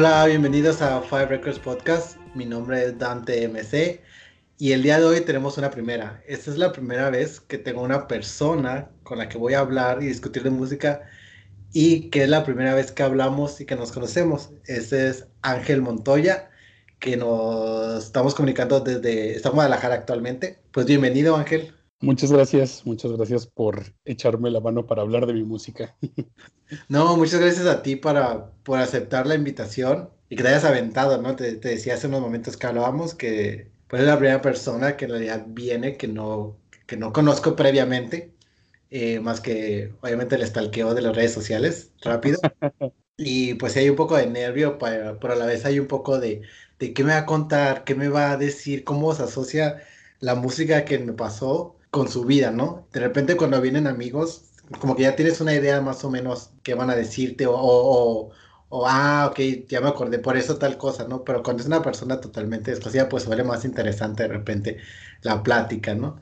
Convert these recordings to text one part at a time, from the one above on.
Hola, bienvenidos a Five Records Podcast. Mi nombre es Dante MC y el día de hoy tenemos una primera. Esta es la primera vez que tengo una persona con la que voy a hablar y discutir de música y que es la primera vez que hablamos y que nos conocemos. Este es Ángel Montoya, que nos estamos comunicando desde, está en Guadalajara actualmente. Pues bienvenido Ángel. Muchas gracias, muchas gracias por echarme la mano para hablar de mi música. No, muchas gracias a ti para, por aceptar la invitación y que te hayas aventado, ¿no? Te, te decía hace unos momentos que hablábamos que pues es la primera persona que en realidad viene que no, que no conozco previamente, eh, más que obviamente el stalkeo de las redes sociales, rápido. Y pues hay un poco de nervio, para, pero a la vez hay un poco de, de qué me va a contar, qué me va a decir, cómo se asocia la música que me pasó con su vida, ¿no? De repente cuando vienen amigos, como que ya tienes una idea más o menos qué van a decirte o, o, o, ah, ok, ya me acordé, por eso tal cosa, ¿no? Pero cuando es una persona totalmente desconocida, pues suele más interesante de repente la plática, ¿no?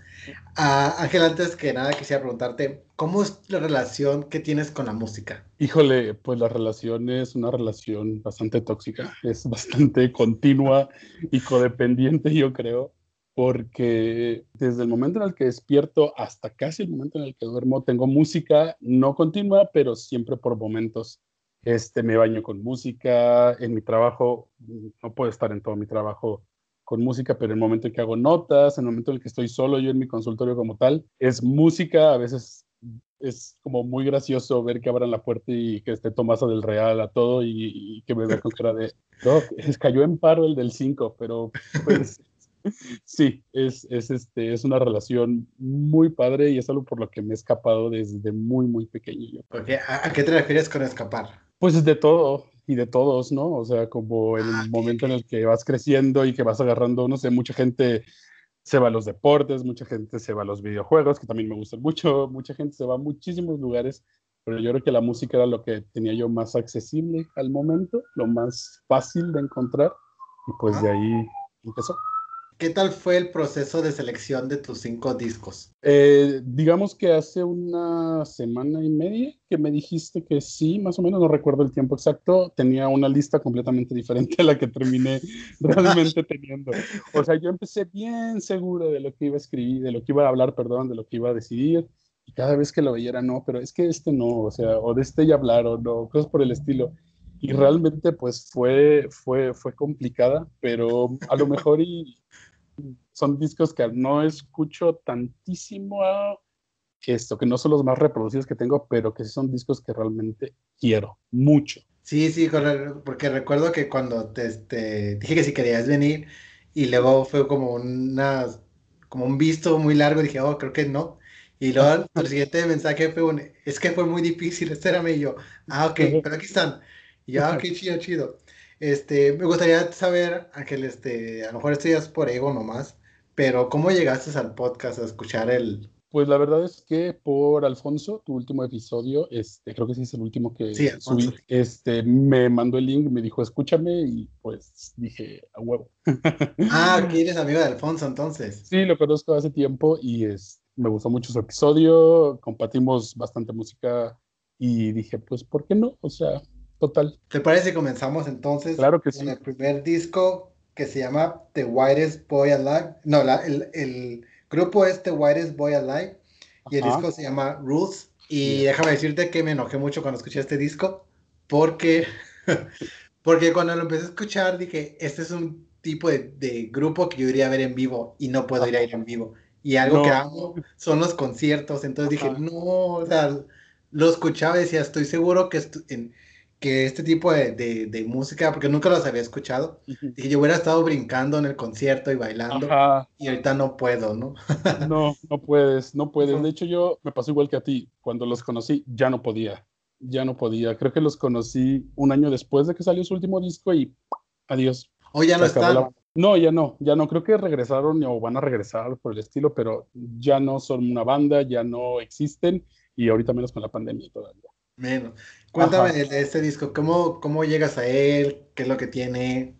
Ah, Ángel, antes que nada quisiera preguntarte, ¿cómo es la relación que tienes con la música? Híjole, pues la relación es una relación bastante tóxica, es bastante continua y codependiente, yo creo porque desde el momento en el que despierto hasta casi el momento en el que duermo tengo música no continua, pero siempre por momentos. Este, me baño con música, en mi trabajo, no puedo estar en todo mi trabajo con música, pero en el momento en que hago notas, en el momento en el que estoy solo yo en mi consultorio como tal, es música, a veces es como muy gracioso ver que abran la puerta y que esté Tomasa del Real a todo y, que me vea con cara de, no, cayó en paro el del 5, pero pues Sí, es, es, este, es una relación muy padre y es algo por lo que me he escapado desde muy, muy pequeño. ¿A, qué te refieres con escapar? Pues de todo y de todos, ¿no? O sea, como el ah, momento en el que vas creciendo y que vas agarrando, no sé, mucha gente se va a los deportes, mucha gente se va a los videojuegos, que también me gustan mucho, mucha gente se va a muchísimos lugares, pero yo creo que la música era lo que tenía yo más accesible al momento, lo más fácil de encontrar, y pues de ahí empezó. ¿Qué tal fue el proceso de selección de tus cinco discos? Eh, digamos que hace una semana y media que me dijiste que sí, más o menos, no recuerdo el tiempo exacto, tenía una lista completamente diferente a la que terminé realmente teniendo. O sea, yo empecé bien seguro de lo que iba a escribir, de lo que iba a hablar, perdón, de lo que iba a decidir. Y cada vez que lo veía era, no, pero es que este no, o sea, o de este ya hablar, o cosas por el estilo y realmente pues fue, fue, fue complicada, pero a lo mejor y son discos que no escucho tantísimo esto, que no son los más reproducidos que tengo, pero que sí son discos que realmente quiero mucho. Sí, sí, porque recuerdo que cuando te, dije que si querías venir y luego fue como una como un visto muy largo, dije, oh, creo que no. Y luego el siguiente mensaje fue un, es que fue muy difícil, espérame, y yo, ah, ok, pero aquí están. Y ya, ah, qué chido, chido. Este, me gustaría saber, Ángel, este, a lo mejor esto ya es por ego nomás, pero ¿cómo llegaste al podcast a escuchar el... Pues la verdad es que por Alfonso, tu último episodio, este, creo que sí es el último que subí, este, me mandó el link, me dijo, escúchame, y pues dije, a huevo. Ah, que eres amigo de Alfonso entonces. Sí, lo conozco hace tiempo y es, me gustó mucho su episodio, compartimos bastante música y dije, pues, ¿por qué no? O sea, total. ¿Te parece que comenzamos entonces? Claro que sí. Con el primer disco que se llama The Whitest Boy Alive. No, el, grupo es The Whitest Boy Alive y el disco se llama Rules. Y déjame decirte que me enojé mucho cuando escuché este disco porque, porque cuando lo empecé a escuchar dije, este es un tipo de, grupo que yo iría a ver en vivo y no puedo ir a ir en vivo. Y algo que amo son los conciertos. Entonces dije, no, o sea, lo escuchaba y decía, estoy seguro que en, que este tipo de, de, música, porque nunca los había escuchado, y yo hubiera estado brincando en el concierto y bailando, y ahorita no puedo, ¿no? no, no puedes, no puedes. De hecho, yo me pasó igual que a ti, cuando los conocí, ya no podía, ya no podía. Creo que los conocí un año después de que salió su último disco y adiós. ¿O ya no están? No, ya no, ya no. Creo que regresaron o van a regresar por el estilo, pero ya no son una banda, ya no existen, y ahorita menos con la pandemia todavía. Menos. Cuéntame de este disco, ¿cómo, ¿cómo llegas a él? ¿Qué es lo que tiene?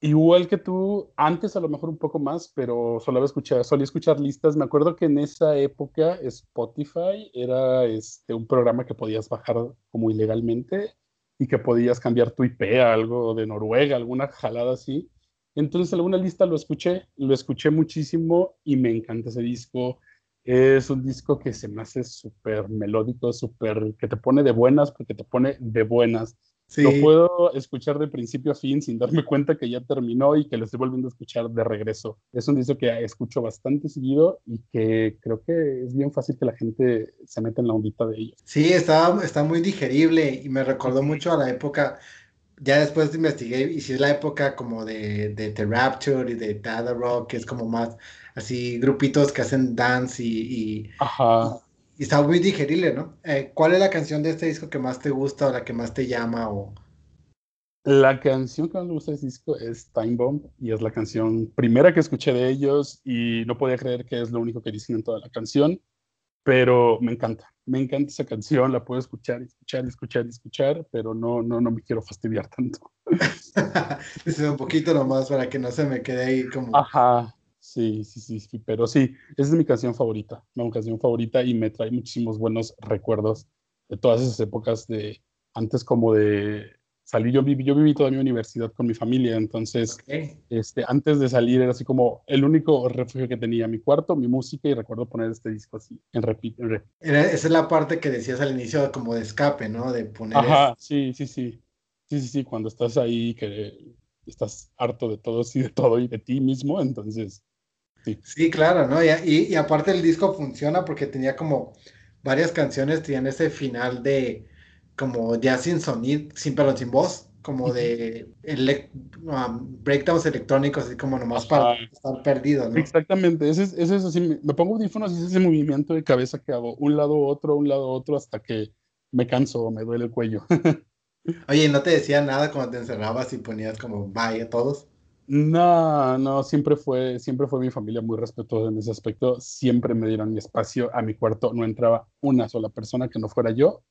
Igual que tú, antes a lo mejor un poco más, pero solo escuchar, solía escuchar listas. Me acuerdo que en esa época Spotify era este, un programa que podías bajar como ilegalmente y que podías cambiar tu IP a algo de Noruega, alguna jalada así. Entonces, alguna lista lo escuché, lo escuché muchísimo y me encanta ese disco. Es un disco que se me hace súper melódico, súper que te pone de buenas, porque te pone de buenas. Lo puedo escuchar de principio a fin sin darme cuenta que ya terminó y que lo estoy volviendo a escuchar de regreso. Es un disco que escucho bastante seguido y que creo que es bien fácil que la gente se meta en la ondita de ellos. Sí, está, está muy digerible y me recordó mucho a la época, ya después investigué y si es la época como de, de The Rapture y de Dada Rock, que es como más así grupitos que hacen dance y, Ajá y está muy digerible, ¿no? Eh, ¿Cuál es la canción de este disco que más te gusta o la que más te llama? O... La canción que más me gusta de este disco es Time Bomb y es la canción primera que escuché de ellos y no podía creer que es lo único que dicen en toda la canción, pero me encanta, me encanta esa canción, la puedo escuchar, escuchar, escuchar, escuchar, pero no, no, no me quiero fastidiar tanto. es un poquito nomás para que no se me quede ahí como... Ajá, Sí, sí, sí, sí, pero sí, esa es mi canción favorita, mi canción favorita y me trae muchísimos buenos recuerdos de todas esas épocas de antes como de salir, yo viví, yo viví toda mi universidad con mi familia, entonces este, antes de salir era así como el único refugio que tenía, mi cuarto, mi música y recuerdo poner este disco así en repeat. esa es la parte que decías al inicio como de escape, ¿no? De poner... Ajá, sí, sí, sí, sí, sí, sí, cuando estás ahí que estás harto de todo y de todo y de ti mismo, entonces Sí. claro, ¿no? Y, y, aparte el disco funciona porque tenía como varias canciones, tenían ese final de como ya sin sonido, sin perdón, sin voz, como de um, breakdowns electrónicos, así como nomás para estar perdido, ¿no? Exactamente, ese es, ese es así, me pongo audífonos y es ese movimiento de cabeza que hago, un lado otro, un lado otro, hasta que me canso o me duele el cuello. Oye, ¿no te decía nada cuando te encerrabas y ponías como vaya todos? No, no, siempre fue, siempre fue mi familia muy respetuosa en ese aspecto. Siempre me dieron mi espacio. A mi cuarto no entraba una sola persona que no fuera yo.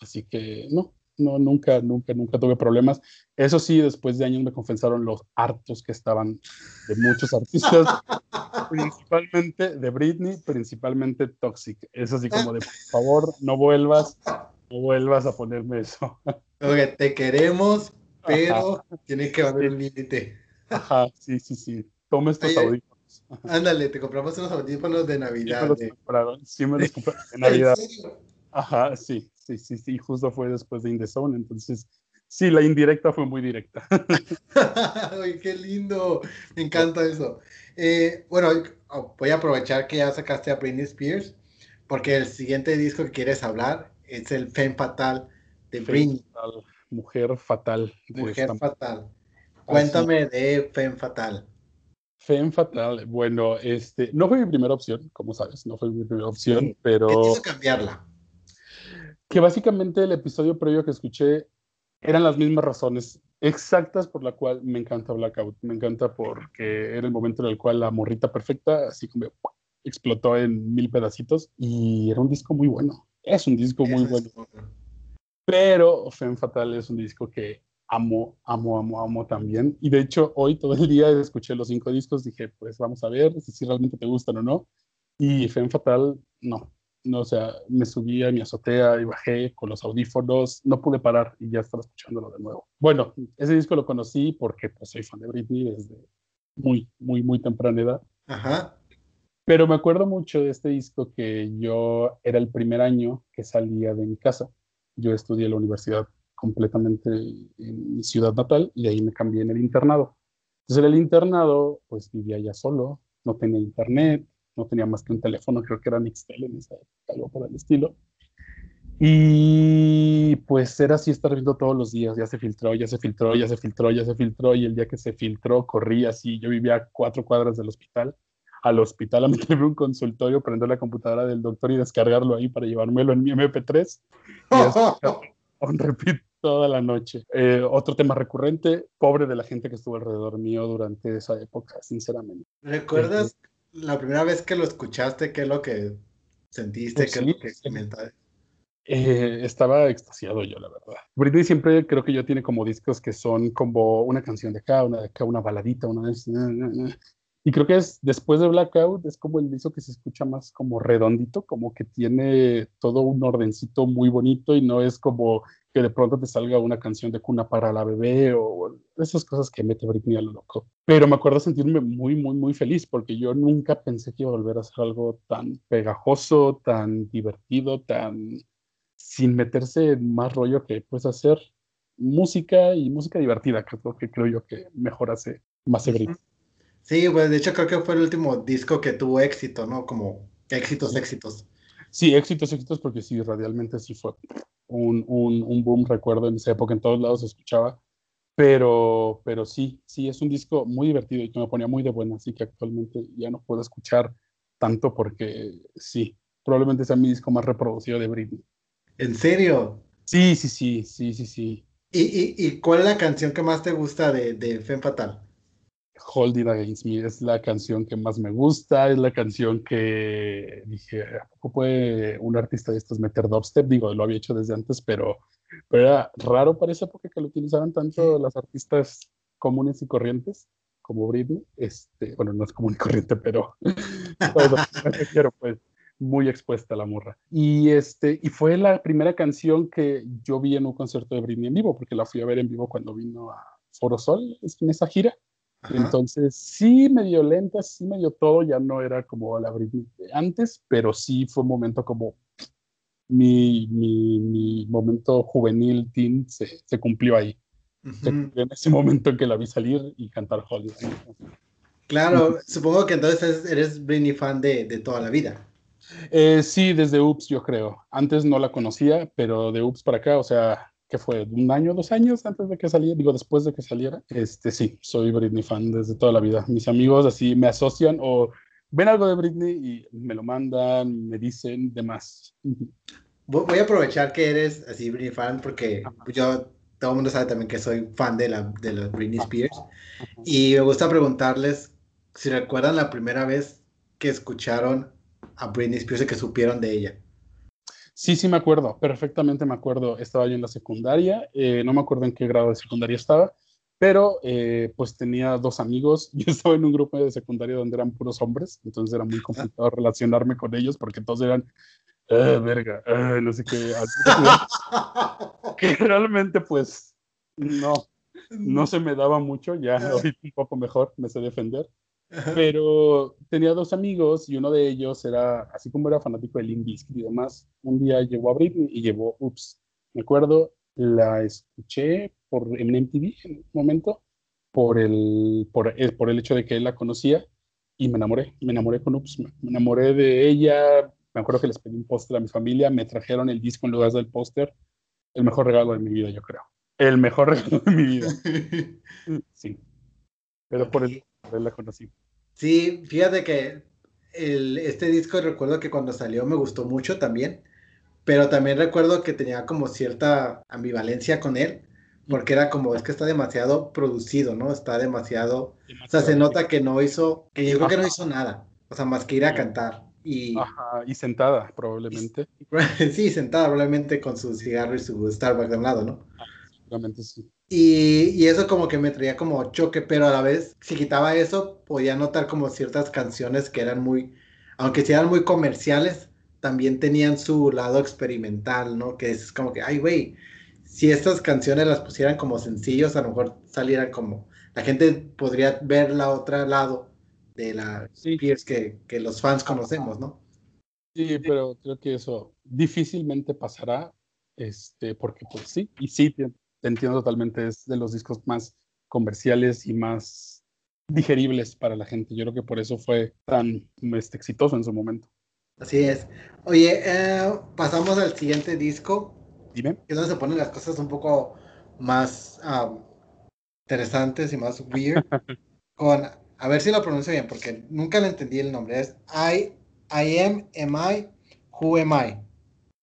Así que no, no, nunca, nunca, nunca tuve problemas. Eso sí, después de años me confesaron los hartos que estaban de muchos artistas, principalmente de Britney, principalmente Toxic. Es así como de, por favor, no vuelvas, no vuelvas a ponerme eso. te queremos, pero tiene que haber un límite. Ajá, sí, sí, sí. Toma estos audífonos. Ándale, te compramos unos audífonos de Navidad. Sí me los compraron, sí me los compraron de Navidad. Ajá, sí, sí, sí, sí, justo fue después de Indezone, entonces sí, la indirecta fue muy directa. Ay, qué lindo, me encanta eso. Eh, bueno, voy a aprovechar que ya sacaste a Britney Spears, porque el siguiente disco que quieres hablar es el Femme Fatal de Britney. Mujer Fatal. Mujer Fatal. Cuéntame de Femme Fatal. Femme Fatal, bueno, este, no fue mi primera opción, como sabes, no fue mi primera opción, pero... ¿Qué te hizo cambiarla? Que básicamente el episodio previo que escuché eran las mismas razones exactas por la cual me encanta Blackout. Me encanta porque era el momento en el cual la morrita perfecta, así como explotó en mil pedacitos y era un disco muy bueno. Es un disco muy bueno. Pero Femme Fatal es un disco que amo, amo, amo, amo también. Y de hecho, hoy todo el día escuché los cinco discos, dije, pues vamos a ver si, realmente te gustan o no. Y Femme Fatal, no. No, o sea, me subí a mi azotea y bajé con los audífonos, no pude parar y ya estaba escuchándolo de nuevo. Bueno, ese disco lo conocí porque pues, soy fan de Britney desde muy, muy, muy temprana edad. Ajá. Pero me acuerdo mucho de este disco que yo era el primer año que salía de mi casa. Yo estudié en la universidad completamente en mi ciudad natal y de ahí me cambié en el internado. Entonces en el internado pues vivía ya solo, no tenía internet, no tenía más que un teléfono, creo que era Nixtel en esa época, algo por el estilo. Y pues era así estar viendo todos los días, ya se filtró, ya se filtró, ya se filtró, ya se filtró, y el día que se filtró corrí así, yo vivía a cuatro cuadras del hospital, al hospital a meterme un consultorio, prender la computadora del doctor y descargarlo ahí para llevármelo en mi MP3. Y repito toda la noche. Eh, otro tema recurrente, pobre de la gente que estuvo alrededor mío durante esa época, sinceramente. ¿Recuerdas la primera vez que lo escuchaste? ¿Qué es lo que sentiste? Pues ¿Qué es lo que comentaste? Eh, estaba extasiado yo, la verdad. Britney siempre creo que yo tiene como discos que son como una canción de acá, una de acá, una baladita, una de... Y creo que es después de Blackout, es como el disco que se escucha más como redondito, como que tiene todo un ordencito muy bonito y no es como que de pronto te salga una canción de cuna para la bebé o esas cosas que mete Britney a lo loco. Pero me acuerdo sentirme muy, muy, muy feliz porque yo nunca pensé que iba a volver a hacer algo tan pegajoso, tan divertido, tan sin meterse en más rollo que puedes hacer música y música divertida, que es lo que creo yo que mejor hace más Britney. Sí, pues de hecho creo que fue el último disco que tuvo éxito, ¿no? Como éxitos, éxitos. Sí, éxitos, éxitos, porque sí, radialmente sí fue un, un, un, boom, recuerdo en esa época, en todos lados se escuchaba, pero, pero sí, sí, es un disco muy divertido y que me ponía muy de buena, así que actualmente ya no puedo escuchar tanto porque sí, probablemente sea mi disco más reproducido de Britney. ¿En serio? Sí, sí, sí, sí, sí, sí. ¿Y, y, y cuál es la canción que más te gusta de, de Femme Fatal? Hold It Against Me es la canción que más me gusta, es la canción que dije, ¿a poco puede un artista de estos meter dubstep? Digo, lo había hecho desde antes, pero, pero era raro para esa época que lo utilizaran tanto las artistas comunes y corrientes como Britney. Este, bueno, no es común y corriente, pero quiero, pues muy expuesta a la morra. Y, este, y fue la primera canción que yo vi en un concierto de Britney en vivo, porque la fui a ver en vivo cuando vino a Foro Sol, en esa gira. Entonces, sí medio lenta, sí medio todo, ya no era como la Britney de antes, pero sí fue un momento como mi, mi, mi momento juvenil, teen, se, se cumplió ahí. se cumplió en ese momento en que la vi salir y cantar Hollywood. Claro, supongo que entonces eres Britney fan de, de toda la vida. Eh, sí, desde Ups, yo creo. Antes no la conocía, pero de Ups para acá, o sea, que fue un año, dos años antes de que saliera, digo, después de que saliera, este sí, soy Britney fan desde toda la vida. Mis amigos así me asocian o ven algo de Britney y me lo mandan, me dicen demás. Voy a aprovechar que eres así Britney fan porque yo, todo el mundo sabe también que soy fan de la, de la Britney Spears y me gusta preguntarles si recuerdan la primera vez que escucharon a Britney Spears y que supieron de ella. Sí, sí me acuerdo, perfectamente me acuerdo. Estaba yo en la secundaria, eh, no me acuerdo en qué grado de secundaria estaba, pero eh, pues tenía dos amigos. Yo estaba en un grupo de secundaria donde eran puros hombres, entonces era muy complicado relacionarme con ellos porque todos eran, ah, verga, ah, no sé qué. que realmente pues no, no se me daba mucho, ya ahorita un poco mejor, me sé defender. Pero tenía dos amigos y uno de ellos era, así como era fanático de Limp y demás, un día llegó a Britney y llevó Ups. Me acuerdo, la escuché por, en MTV en un momento por el, por, el, eh, por el hecho de que él la conocía y me enamoré, me enamoré con Ups, me enamoré de ella. Me acuerdo que les pedí un póster a mi familia, me trajeron el disco en lugar del póster. El mejor regalo de mi vida, yo creo. El mejor regalo de mi vida. Sí. Pero por el la conocí. Sí, fíjate que el, este disco recuerdo que cuando salió me gustó mucho también, pero también recuerdo que tenía como cierta ambivalencia con él, porque era como, es que está demasiado producido, ¿no? Está demasiado, o sea, se nota que no hizo, que yo creo que no hizo nada, o sea, más que ir a cantar. Y, Ajá, y sentada, probablemente. sí, sentada, probablemente con su cigarro y su Starbucks de un lado, ¿no? Seguramente sí. Y, y, eso como que me traía como choque, pero a la vez, si quitaba eso, podía notar como ciertas canciones que eran muy, aunque sean muy comerciales, también tenían su lado experimental, ¿no? Que es como que, ay, güey, si estas canciones las pusieran como sencillos, a lo mejor salieran como, la gente podría ver la otra lado de la sí. Pierce que, que los fans conocemos, ¿no? Sí, pero creo que eso difícilmente pasará, este, porque pues sí, y sí, te entiendo totalmente, es de los discos más comerciales y más digeribles para la gente. Yo creo que por eso fue tan este, exitoso en su momento. Así es. Oye, eh, pasamos al siguiente disco. Dime. Que es donde se ponen las cosas un poco más um, interesantes y más weird. con, a ver si lo pronuncio bien, porque nunca le entendí el nombre. Es I, I am, am I, who am I.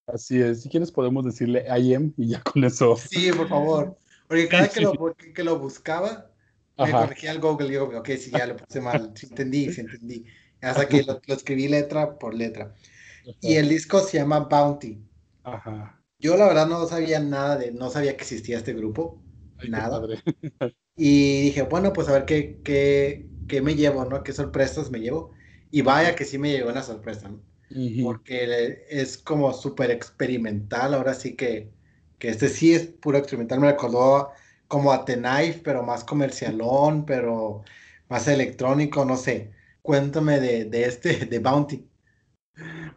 Así es, si quieres podemos decirle I am y ya con eso. Sí, por favor. Porque cada que, lo, que lo buscaba, me corregía al Google y digo, ok, sí, ya lo puse mal, sí entendí, sí entendí. Hasta que lo, lo escribí letra por letra. Ajá. Y el disco se llama Bounty. Ajá. Yo la verdad no sabía nada de, no sabía que existía este grupo, Ay, nada. y dije, bueno, pues a ver qué, qué, qué me llevo, ¿no? ¿Qué sorpresas me llevo? Y vaya que sí me llegó una sorpresa, ¿no? Porque es como súper experimental, ahora sí que, que este sí es puro experimental, me recordó como a The Knife, pero más comercialón, pero más electrónico, no sé. Cuéntame de, de este, de Bounty.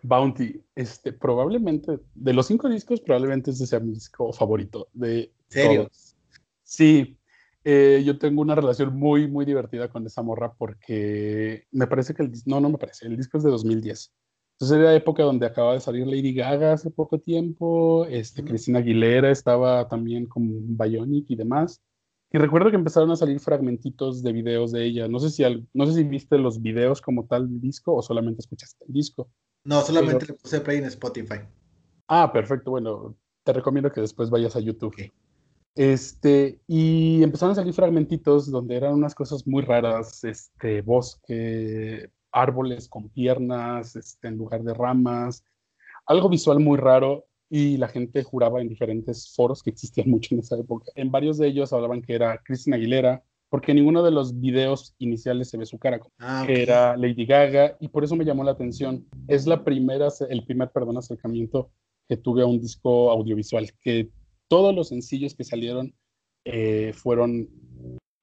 Bounty, este, probablemente, de los cinco discos, probablemente ese sea mi disco favorito de ¿Serio? Todos. Sí, eh, yo tengo una relación muy, muy divertida con esa morra porque me parece que el disco, no, no me parece, el disco es de 2010. Entonces era la época donde acaba de salir Lady Gaga hace poco tiempo, este, Cristina Aguilera estaba también con Bionic y demás. Y recuerdo que empezaron a salir fragmentitos de videos de ella. No sé si, no sé si viste los videos como tal del disco o solamente escuchaste el disco. No, solamente le puse play en Spotify. Ah, perfecto. Bueno, te recomiendo que después vayas a YouTube. Este, y empezaron a salir fragmentitos donde eran unas cosas muy raras, este, bosque, árboles con piernas, este, en lugar de ramas, algo visual muy raro y la gente juraba en diferentes foros que existían mucho en esa época. En varios de ellos hablaban que era Cristina Aguilera, porque en ninguno de los videos iniciales se ve su cara, ah, que era Lady Gaga, y por eso me llamó la atención. Es la primera, el primer, perdón, acercamiento que tuve a un disco audiovisual, que todos los sencillos que salieron eh, fueron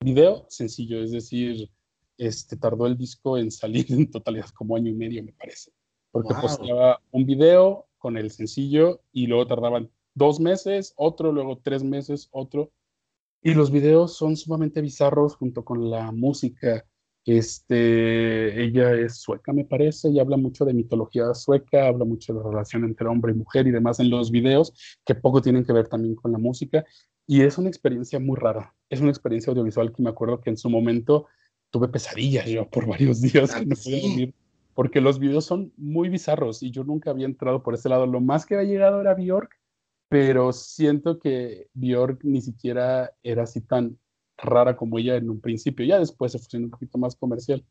video sencillo, es decir, este, tardó el disco en salir en totalidad como año y medio, me parece, porque posteaba un video con el sencillo y luego tardaban dos meses, otro, luego tres meses, otro, y los videos son sumamente bizarros junto con la música. Este, ella es sueca, me parece, y habla mucho de mitología sueca, habla mucho de la relación entre hombre y mujer y demás en los videos, que poco tienen que ver también con la música. Y es una experiencia muy rara. Es una experiencia audiovisual que me acuerdo que en su momento tuve pesadillas yo por varios días que no podía dormir, porque los videos son muy bizarros y yo nunca había entrado por ese lado. Lo más que había llegado era Bjork, pero siento que Bjork ni siquiera era así tan rara como ella en un principio. Ya después se fusionó un poquito más comercial.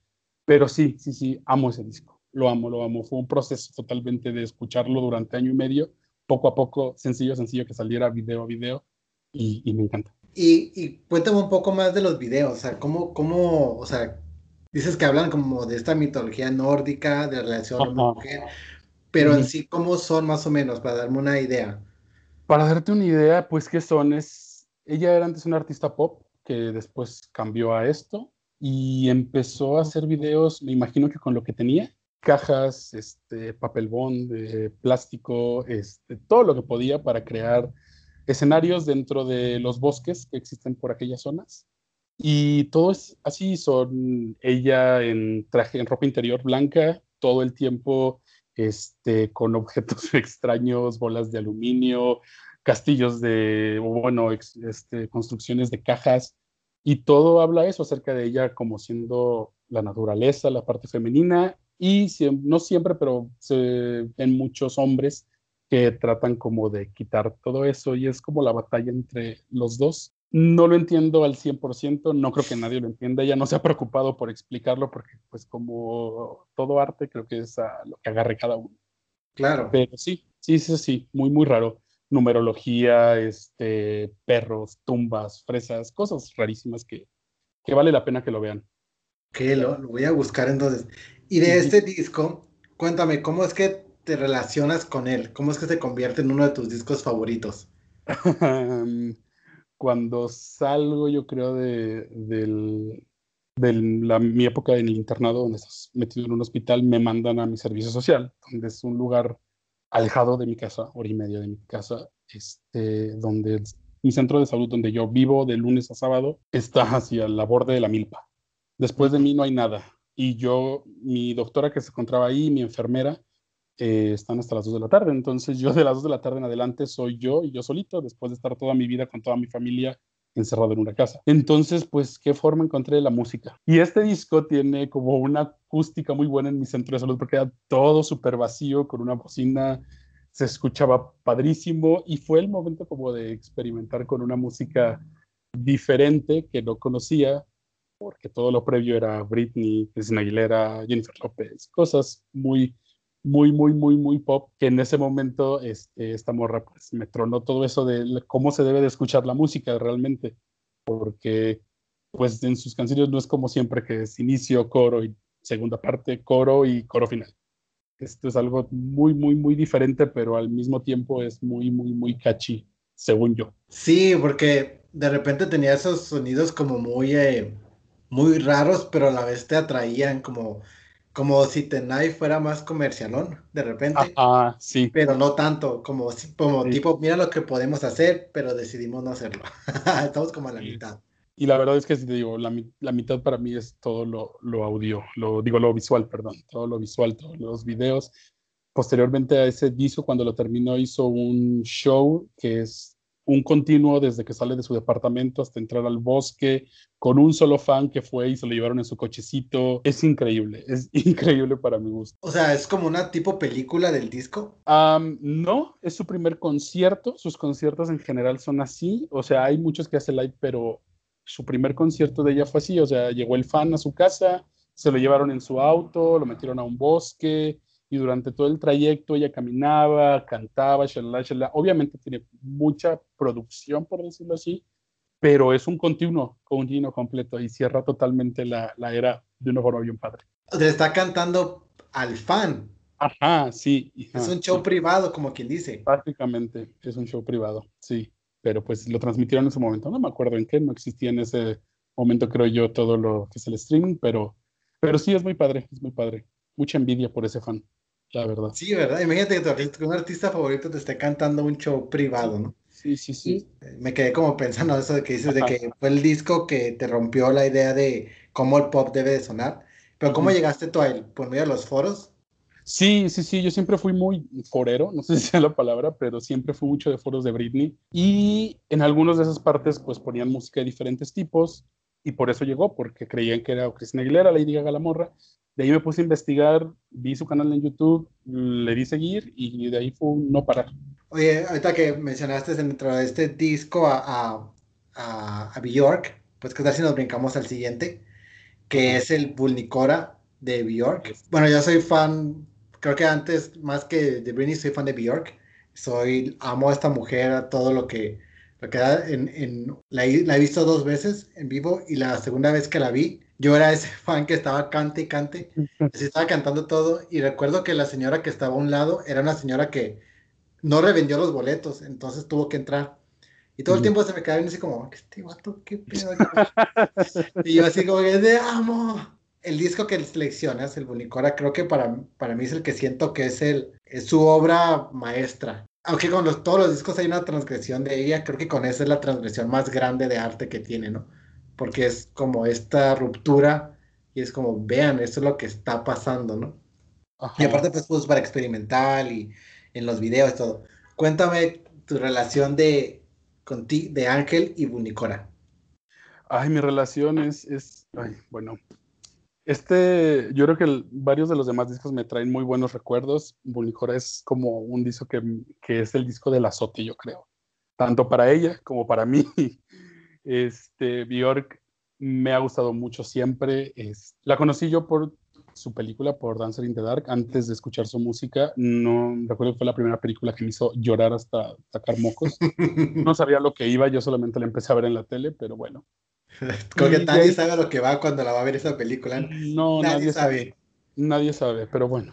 Pero sí, sí, sí, amo ese disco. Lo amo, lo amo. Fue un proceso totalmente de escucharlo durante año y medio, poco a poco, sencillo, sencillo, que saliera video a video, y, me encanta. Y, y, cuéntame un poco más de los videos, o sea, cómo, cómo, o sea, dices que hablan como de esta mitología nórdica, de relación hombre-mujer, pero en sí, ¿cómo son más o menos, para darme una idea? Para darte una idea, pues, ¿qué son? Es, ella era antes una artista pop, que después cambió a esto y empezó a hacer videos, me imagino que con lo que tenía, cajas, este, papel bond, de plástico, este, todo lo que podía para crear escenarios dentro de los bosques que existen por aquellas zonas. Y todo es así, son ella en traje, en ropa interior blanca, todo el tiempo este, con objetos extraños, bolas de aluminio, castillos de, bueno, este, construcciones de cajas, y todo habla eso acerca de ella como siendo la naturaleza, la parte femenina, y no siempre, pero en muchos hombres que tratan como de quitar todo eso, y es como la batalla entre los dos. No lo entiendo al 100%, no creo que nadie lo entienda, ella no se ha preocupado por explicarlo, porque pues como todo arte creo que es lo que agarre cada uno. Claro. Pero sí, sí, sí, sí, muy, muy raro numerología, este, perros, tumbas, fresas, cosas rarísimas que, que vale la pena que lo vean. Que lo, voy a buscar entonces. Y de este disco, cuéntame, ¿cómo es que te relacionas con él? ¿Cómo es que se convierte en uno de tus discos favoritos? Cuando salgo, yo creo, de, del, la, mi época en el internado, donde estás metido en un hospital, me mandan a mi servicio social, donde es un lugar alejado de mi casa, hora y media de mi casa, este, donde mi centro de salud donde yo vivo de lunes a sábado está hacia la borde de la milpa. Después de mí no hay nada. Y yo, mi doctora que se encontraba ahí, mi enfermera, eh, están hasta las 2 de la tarde. Entonces yo de las 2 de la tarde en adelante soy yo y yo solito, después de estar toda mi vida con toda mi familia encerrado en una casa. Entonces, pues, ¿qué forma encontré la música? Y este disco tiene como una acústica muy buena en mi centro de salud porque era todo súper vacío, con una bocina, se escuchaba padrísimo y fue el momento como de experimentar con una música diferente que no conocía, porque todo lo previo era Britney, Cristina Aguilera, Jennifer López, cosas muy muy, muy, muy, muy pop, que en ese momento este, esta morra pues me tronó todo eso de cómo se debe de escuchar la música realmente, porque pues en sus canciones no es como siempre que es inicio, coro y segunda parte, coro y coro final. Esto es algo muy, muy, muy diferente, pero al mismo tiempo es muy, muy, muy catchy, según yo. Sí, porque de repente tenía esos sonidos como muy, eh, muy raros, pero a la vez te atraían como, como si Tenai fuera más comercialón, de repente. Ah, sí. Pero no tanto, como, como tipo, mira lo que podemos hacer, pero decidimos no hacerlo. Estamos como a la mitad. Y la verdad es que, digo, la, la mitad para mí es todo lo, lo, audio, lo digo, lo visual, perdón, todo lo visual, todos los videos. Posteriormente a ese disco, cuando lo terminó, hizo un show que es un continuo desde que sale de su departamento hasta entrar al bosque, con un solo fan que fue y se lo llevaron en su cochecito. Es increíble, es increíble para mi gusto. O sea, ¿es como una tipo película del disco? no, es su primer concierto. Sus conciertos en general son así. O sea, hay muchos que hace live, pero su primer concierto de ella fue así, o sea, llegó el fan a su casa, se lo llevaron en su auto, lo metieron a un bosque y durante todo el trayecto ella caminaba, cantaba, shalala, shalala. Obviamente tiene mucha producción, por decirlo así, pero es un continuo, continuo completo y cierra totalmente la, la era de una forma bien padre. Le está cantando al fan. Ajá, sí. es un show privado, como quien dice. Prácticamente, es un show privado, sí pero pues lo transmitieron en su momento. No me acuerdo en qué, no existía en ese momento, creo yo, todo lo que es el streaming, pero, pero sí es muy padre, es muy padre. Mucha envidia por ese fan, la verdad. Sí, ¿verdad? Imagínate que un artista favorito te esté cantando un show privado, ¿no? Sí, sí, sí. Me quedé como pensando eso de que dices, de que fue el disco que te rompió la idea de cómo el pop debe de sonar. Pero ¿cómo llegaste tú a él? ¿Por medio de los foros? Sí, sí, sí, yo siempre fui muy forero, no sé si sea la palabra, pero siempre fui mucho de foros de Britney y en algunas de esas partes pues ponían música de diferentes tipos y por eso llegó, porque creían que era Cristina Aguilera, Lady Gaga la morra. De ahí me puse a investigar, vi su canal en YouTube, le di seguir y de ahí fue un no parar. Oye, ahorita que mencionaste dentro de este disco a, a, a, Bjork, pues que tal si nos brincamos al siguiente, que es el Bulnicora de Bjork. Bueno, yo soy fan creo que antes, más que de Britney, soy fan de Bjork. Soy, amo a esta mujer, a todo lo que, lo que da en, en la, he visto dos veces en vivo y la segunda vez que la vi, yo era ese fan que estaba cante y cante, así estaba cantando todo y recuerdo que la señora que estaba a un lado era una señora que no revendió los boletos, entonces tuvo que entrar. Y todo el tiempo se me quedaba así como, este vato, qué pedo. y yo así como, de amo el disco que seleccionas, el Bunicora, creo que para, para mí es el que siento que es, el, es su obra maestra. Aunque con los, todos los discos hay una transgresión de ella, creo que con esa es la transgresión más grande de arte que tiene, ¿no? Porque es como esta ruptura y es como, vean, esto es lo que está pasando, ¿no? Y aparte, pues, pues, para experimental y en los videos y todo. Cuéntame tu relación de, con ti, de Ángel y Bunicora. Ay, mi relación es, es ay, bueno, este, yo creo que varios de los demás discos me traen muy buenos recuerdos. Bunicora es como un disco que, que, es el disco del azote, yo creo. Tanto para ella como para mí. Este, Bjork me ha gustado mucho siempre. Es, la conocí yo por su película, por Dancer in the Dark, antes de escuchar su música. No recuerdo que fue la primera película que me hizo llorar hasta sacar mocos. No sabía lo que iba, yo solamente la empecé a ver en la tele, pero bueno, Creo que nadie sabe lo que va cuando la va a ver esa película. No, nadie, sabe. Nadie sabe, pero bueno.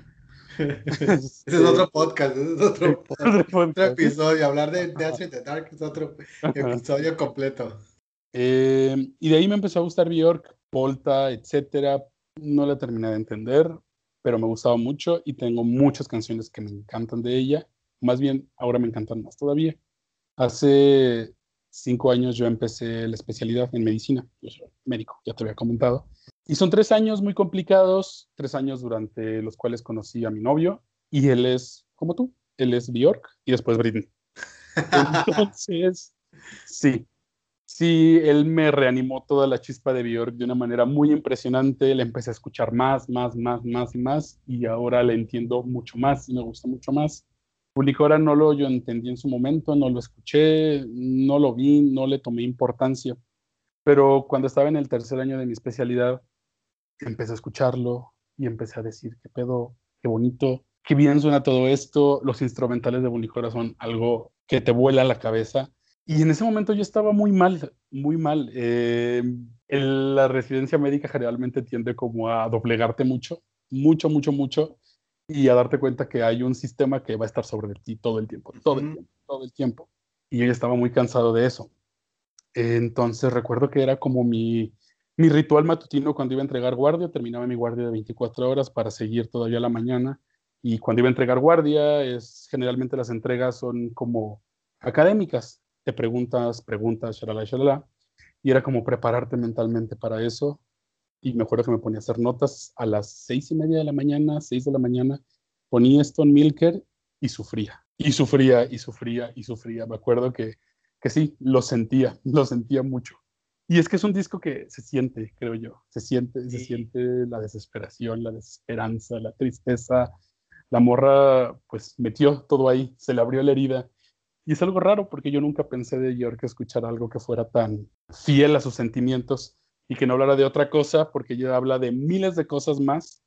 Ese es otro podcast, es otro, otro, episodio. Hablar de Death in the Dark es otro episodio completo. Eh, y de ahí me empezó a gustar Bjork, Polta, etcétera. No la terminé de entender, pero me gustaba mucho y tengo muchas canciones que me encantan de ella. Más bien, ahora me encantan más todavía. Hace cinco años yo empecé la especialidad en medicina, yo soy médico, ya te había comentado. Y son tres años muy complicados, tres años durante los cuales conocí a mi novio y él es como tú, él es Bjork y después Britney. Entonces, sí, sí, él me reanimó toda la chispa de Bjork de una manera muy impresionante, le empecé a escuchar más, más, más, más y más y ahora le entiendo mucho más y me gusta mucho más. Bunicora no lo yo entendí en su momento, no lo escuché, no lo vi, no le tomé importancia. Pero cuando estaba en el tercer año de mi especialidad, empecé a escucharlo y empecé a decir, qué pedo, qué bonito, qué bien suena todo esto. Los instrumentales de Bunicora son algo que te vuela la cabeza. Y en ese momento yo estaba muy mal, muy mal. Eh, la residencia médica generalmente tiende como a doblegarte mucho, mucho, mucho, mucho, y a darte cuenta que hay un sistema que va a estar sobre ti todo el tiempo, todo el tiempo, todo el tiempo. Y yo ya estaba muy cansado de eso. Entonces recuerdo que era como mi, mi ritual matutino cuando iba a entregar guardia, terminaba mi guardia de 24 horas para seguir todavía la mañana. Y cuando iba a entregar guardia, es, generalmente las entregas son como académicas. Te preguntas, preguntas, shalala, shalala. Y era como prepararte mentalmente para eso. Y me acuerdo que me ponía a hacer notas a las seis y media de la mañana, seis de la mañana. Ponía Stone Milker y sufría. Y sufría, y sufría, y sufría. Me acuerdo que, que sí, lo sentía, lo sentía mucho. Y es que es un disco que se siente, creo yo. Se siente, se siente la desesperación, la desesperanza, la tristeza. La morra, pues, metió todo ahí, se le abrió la herida y es algo raro porque yo nunca pensé de York escuchar algo que fuera tan fiel a sus sentimientos y que no hablara de otra cosa porque ella habla de miles de cosas más,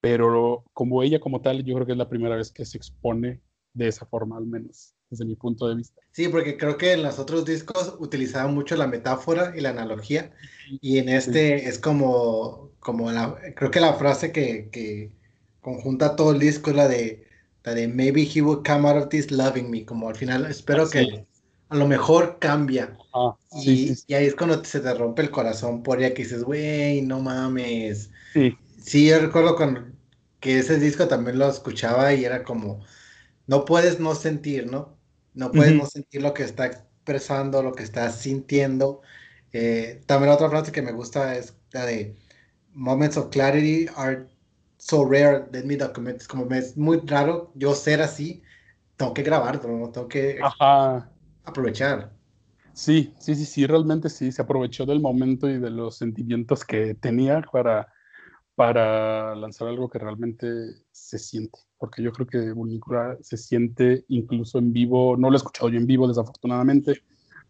pero como ella como tal, yo creo que es la primera vez que se expone de esa forma, al menos desde mi punto de vista. Sí, porque creo que en los otros discos utilizaba mucho la metáfora y la analogía y en este es como, como la, creo que la frase que, que conjunta todo el disco es la de de maybe he will come out of this loving me, como al final espero que a lo mejor cambia. Y, ahí es cuando se te rompe el corazón por ella que dices, güey, no mames. Sí. sí, yo recuerdo con, que ese disco también lo escuchaba y era como, no puedes no sentir, ¿no? No puedes no sentir lo que está expresando, lo que está sintiendo. Eh, también otra frase que me gusta es la de Moments of clarity are so rare de mi document. Es como es muy raro yo ser así. Tengo que grabarlo, ¿no? tengo que aprovechar. Sí, sí, sí, sí, realmente sí. Se aprovechó del momento y de los sentimientos que tenía para, para lanzar algo que realmente se siente. Porque yo creo que Vulnicura se siente incluso en vivo. No lo he escuchado yo en vivo, desafortunadamente,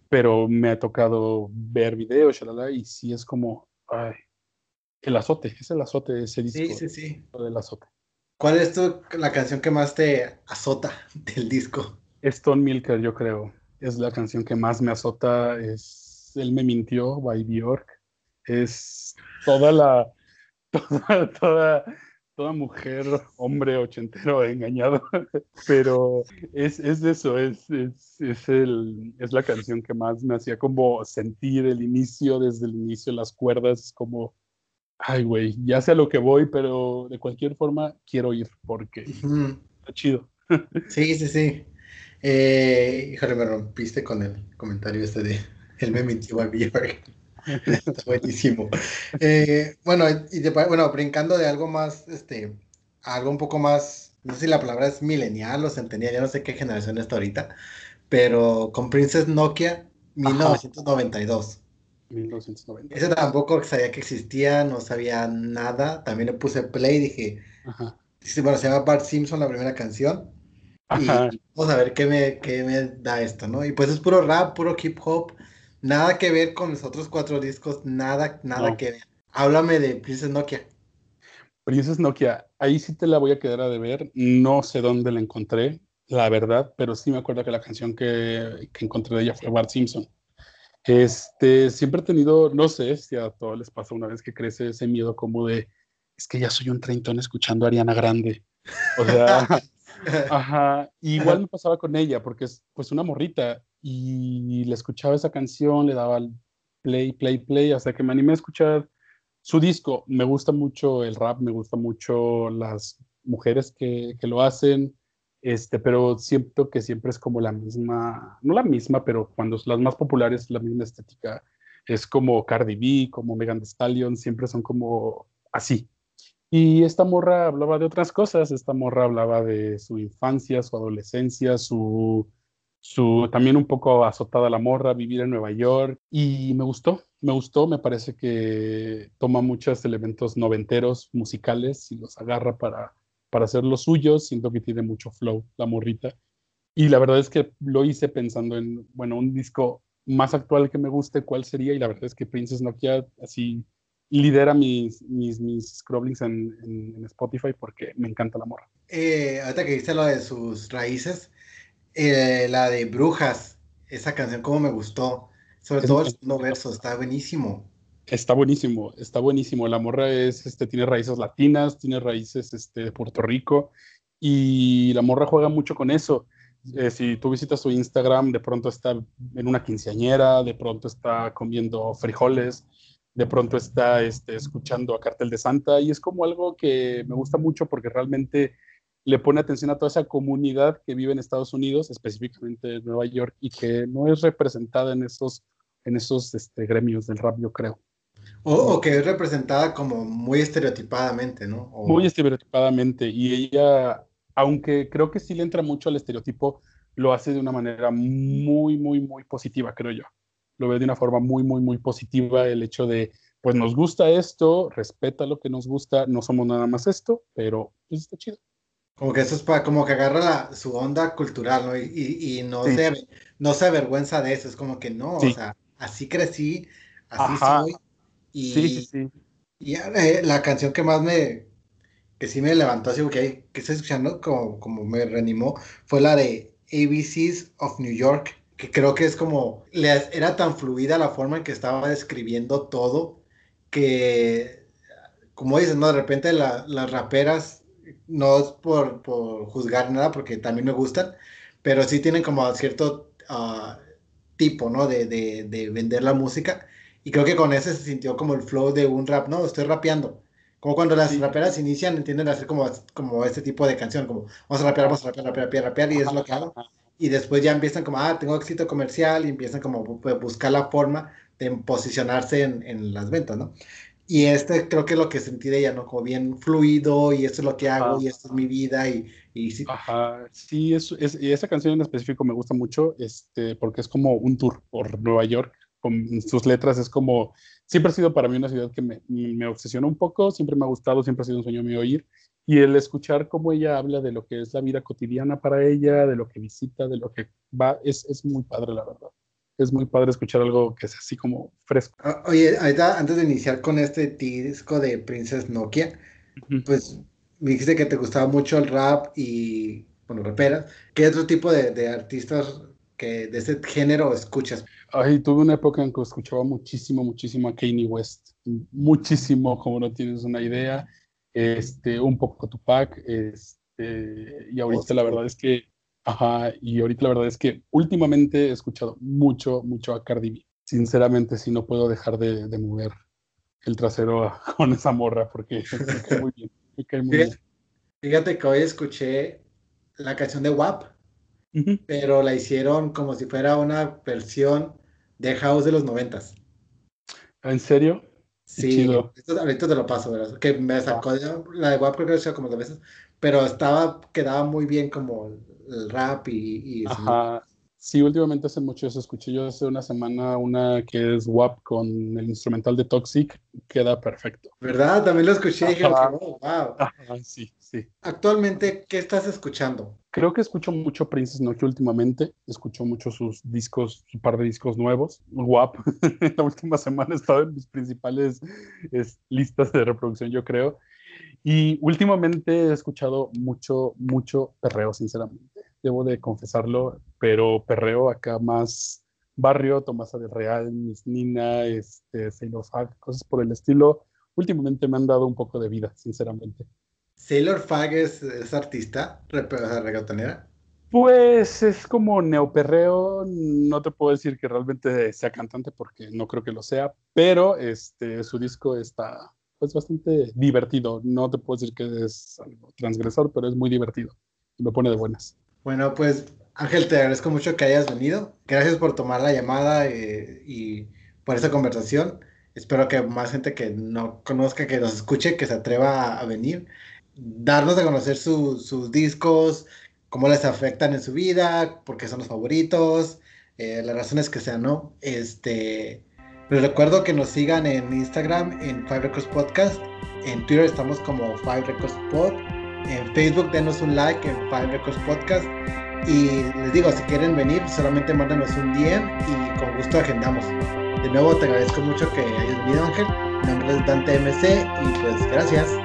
pero me ha tocado ver videos, y sí es como, ay, el azote, es el azote ese disco. Sí, sí, sí. Del azote. ¿Cuál es tu, la canción que más te azota del disco? Stone Milker, yo creo. Es la canción que más me azota. Es Él me mintió, by Bjork. Es toda la. Toda, toda, toda mujer, hombre ochentero engañado. Pero es, es eso, es, es, es, el, es la canción que más me hacía como sentir el inicio, desde el inicio, las cuerdas, como ay, güey, ya sé a lo que voy, pero de cualquier forma quiero ir porque está chido. sí, sí, sí. Eh, híjole, me rompiste con el comentario este de el me mintió a Está buenísimo. Eh, bueno, y bueno, brincando de algo más, este, algo un poco más, no sé si la palabra es milenial o centenial, ya no sé qué generación está ahorita, pero con Princess Nokia 1992. 1990. Ese tampoco sabía que existía, no sabía nada. También le puse play y dije, Ajá. bueno, se llama Bart Simpson la primera canción. Y vamos a ver qué me, qué me da esto, ¿no? Y pues es puro rap, puro hip hop. Nada que ver con los otros cuatro discos, nada, nada que ver. Háblame de Princess Nokia. Princess Nokia, ahí sí te la voy a quedar a deber. No sé dónde la encontré, la verdad, pero sí me acuerdo que la canción que, que encontré de ella fue Bart Simpson. Este, siempre he tenido, no sé si a todos les pasa una vez que crece ese miedo como de, es que ya soy un treintón escuchando a Ariana Grande. O sea, ajá, igual me pasaba con ella, porque es pues una morrita y le escuchaba esa canción, le daba play, play, play, hasta que me animé a escuchar su disco. Me gusta mucho el rap, me gusta mucho las mujeres que, que lo hacen. Este, pero siento que siempre es como la misma, no la misma, pero cuando las más populares, la misma estética, es como Cardi B, como Megan Thee Stallion, siempre son como así. Y esta morra hablaba de otras cosas, esta morra hablaba de su infancia, su adolescencia, su, su también un poco azotada la morra, vivir en Nueva York, y me gustó, me gustó, me parece que toma muchos elementos noventeros, musicales, y los agarra para para hacer lo suyo, siento que tiene mucho flow la morrita. Y la verdad es que lo hice pensando en, bueno, un disco más actual que me guste, cuál sería, y la verdad es que Princess Nokia así lidera mis, mis, mis scrollings en, en, Spotify porque me encanta la morra. Eh, ahorita que dice lo de sus raíces, eh, la de Brujas, esa canción como me gustó, sobre todo el segundo verso, está buenísimo. Está buenísimo, está buenísimo. La morra es, este, tiene raíces latinas, tiene raíces este, de Puerto Rico y la morra juega mucho con eso. Eh, si tú visitas su Instagram, de pronto está en una quinceañera, de pronto está comiendo frijoles, de pronto está este, escuchando a Cartel de Santa y es como algo que me gusta mucho porque realmente le pone atención a toda esa comunidad que vive en Estados Unidos, específicamente en Nueva York, y que no es representada en esos, en esos este, gremios del rap, yo creo. O, que es representada como muy estereotipadamente, ¿no? Muy estereotipadamente. Y ella, aunque creo que sí le entra mucho al estereotipo, lo hace de una manera muy, muy, muy positiva, creo yo. Lo ve de una forma muy, muy, muy positiva el hecho de, pues nos gusta esto, respeta lo que nos gusta, no somos nada más esto, pero pues está chido. Como que eso es para, como que agarra su onda cultural, ¿no? Y, y, no, se, no se avergüenza de eso, es como que no, o sea, así crecí, así soy, y, sí, sí, sí. Y eh, la canción que más me, que sí me levantó así, que, que estoy escuchando, como, como me reanimó, fue la de ABCs of New York, que creo que es como, era tan fluida la forma en que estaba describiendo todo, que, como dices, ¿no? De repente las raperas, no es por, por, juzgar nada, porque también me gustan, pero sí tienen como cierto uh, tipo, ¿no? De, de, de vender la música y creo que con ese se sintió como el flow de un rap, no, estoy rapeando. Como cuando las raperas inician, entienden hacer como, como este tipo de canción, como vamos a rapear, vamos a rapear, rapear, rapear, rapear, y es lo que hago. Y después ya empiezan como, ah, tengo éxito comercial, y empiezan como a buscar la forma de posicionarse en, en, las ventas, ¿no? Y este creo que es lo que sentí de ella, ¿no? Como bien fluido, y esto es lo que hago, y esto es mi vida, y, y sí. Ajá, sí, es, es, y esa canción en específico me gusta mucho, este, porque es como un tour por Nueva York, con sus letras es como, siempre ha sido para mí una ciudad que me, me obsesiona un poco, siempre me ha gustado, siempre ha sido un sueño mío ir. Y el escuchar cómo ella habla de lo que es la vida cotidiana para ella, de lo que visita, de lo que va, es, es muy padre, la verdad. Es muy padre escuchar algo que es así como fresco. Ah, oye, ahorita, antes de iniciar con este disco de Princess Nokia, pues me dijiste que te gustaba mucho el rap y, bueno, raperas. ¿Qué otro tipo de, de artistas que de ese género escuchas? Ay, tuve una época en que escuchaba muchísimo, muchísimo a Kanye West. Muchísimo, como no tienes una idea. Este, un poco Tupac. Este, y ahorita la verdad es que, ajá, y ahorita la verdad es que últimamente he escuchado mucho, mucho a Cardi B. Sinceramente, sí no puedo dejar de, de mover el trasero con esa morra porque me cae muy bien. Me cae muy fíjate, bien. Fíjate que hoy escuché la canción de WAP, pero la hicieron como si fuera una versión de House de los noventas. ¿En serio? Sí, ahorita te lo paso, ¿verdad? Que me sacó ah. la de WAP creo que lo como dos veces, pero estaba, quedaba muy bien como el rap y... y Ajá. Sí, últimamente hace mucho eso. Escuché yo hace una semana una que es WAP con el instrumental de Toxic. Queda perfecto. ¿Verdad? También lo escuché dije, oh, wow. sí, sí. Actualmente, ¿qué estás escuchando? Creo que escucho mucho Princess Nokia últimamente. Escucho mucho sus discos, su par de discos nuevos. WAP. La última semana he estado en mis principales listas de reproducción, yo creo. Y últimamente he escuchado mucho, mucho perreo, sinceramente debo de confesarlo, pero perreo acá más barrio, Tomasa del Real, Miss Nina, este, Sailor Fag, cosas por el estilo. Últimamente me han dado un poco de vida, sinceramente. ¿Sailor Fag es, artista, reggaetonera? Pues es como neoperreo, no te puedo decir que realmente sea cantante porque no creo que lo sea, pero este, su disco está pues bastante divertido. No te puedo decir que es algo transgresor, pero es muy divertido y me pone de buenas. Bueno, pues Ángel, te agradezco mucho que hayas venido. Gracias por tomar la llamada eh, y por esta conversación. Espero que más gente que no conozca, que nos escuche, que se atreva a, venir, darnos a conocer sus discos, cómo les afectan en su vida, por qué son los favoritos, eh, las razones que sean, ¿no? Este, les recuerdo que nos sigan en Instagram, en Five Records Podcast, en Twitter estamos como Five Records Pod en Facebook denos un like en Five Records Podcast. Y les digo, si quieren venir, solamente mándenos un DM y con gusto agendamos. De nuevo te agradezco mucho que hayas venido Ángel. Mi nombre es Dante MC y pues gracias.